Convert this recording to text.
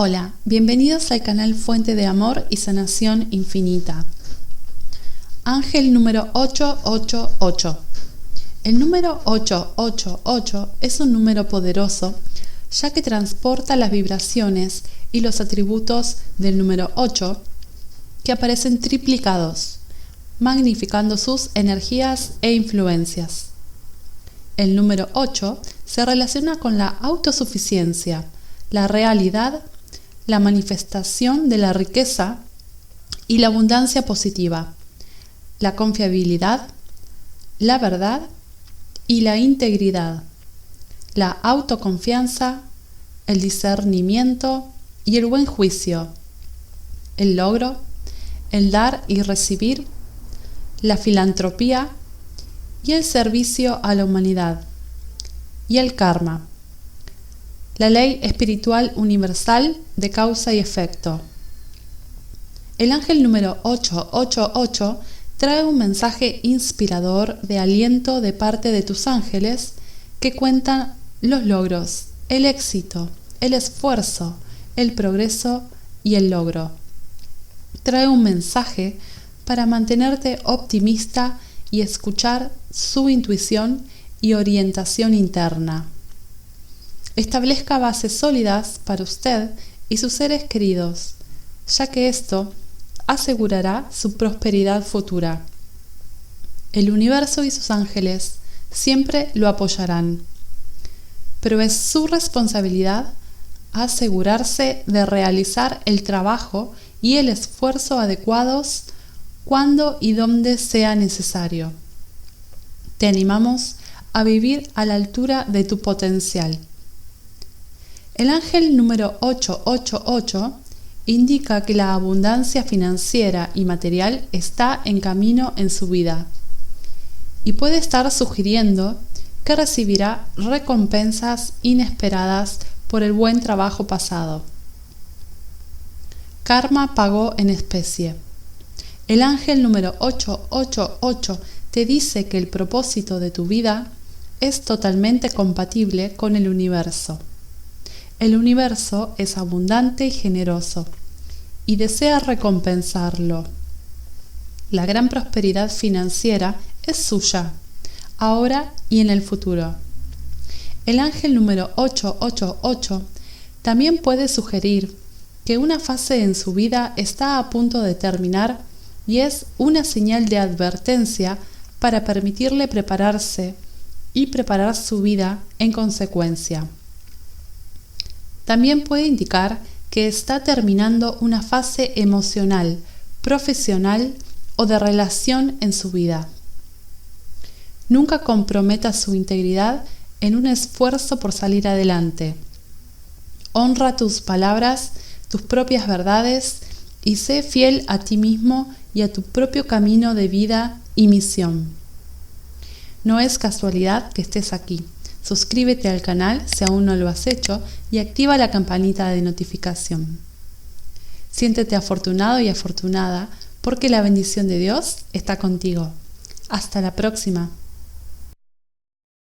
Hola, bienvenidos al canal Fuente de Amor y Sanación Infinita. Ángel número 888. El número 888 es un número poderoso ya que transporta las vibraciones y los atributos del número 8 que aparecen triplicados, magnificando sus energías e influencias. El número 8 se relaciona con la autosuficiencia, la realidad la manifestación de la riqueza y la abundancia positiva, la confiabilidad, la verdad y la integridad, la autoconfianza, el discernimiento y el buen juicio, el logro, el dar y recibir, la filantropía y el servicio a la humanidad, y el karma la ley espiritual universal de causa y efecto. El ángel número 888 trae un mensaje inspirador de aliento de parte de tus ángeles que cuentan los logros, el éxito, el esfuerzo, el progreso y el logro. Trae un mensaje para mantenerte optimista y escuchar su intuición y orientación interna establezca bases sólidas para usted y sus seres queridos, ya que esto asegurará su prosperidad futura. El universo y sus ángeles siempre lo apoyarán, pero es su responsabilidad asegurarse de realizar el trabajo y el esfuerzo adecuados cuando y donde sea necesario. Te animamos a vivir a la altura de tu potencial. El ángel número 888 indica que la abundancia financiera y material está en camino en su vida y puede estar sugiriendo que recibirá recompensas inesperadas por el buen trabajo pasado. Karma pagó en especie. El ángel número 888 te dice que el propósito de tu vida es totalmente compatible con el universo. El universo es abundante y generoso y desea recompensarlo. La gran prosperidad financiera es suya, ahora y en el futuro. El ángel número 888 también puede sugerir que una fase en su vida está a punto de terminar y es una señal de advertencia para permitirle prepararse y preparar su vida en consecuencia. También puede indicar que está terminando una fase emocional, profesional o de relación en su vida. Nunca comprometa su integridad en un esfuerzo por salir adelante. Honra tus palabras, tus propias verdades y sé fiel a ti mismo y a tu propio camino de vida y misión. No es casualidad que estés aquí. Suscríbete al canal si aún no lo has hecho y activa la campanita de notificación. Siéntete afortunado y afortunada porque la bendición de Dios está contigo. Hasta la próxima.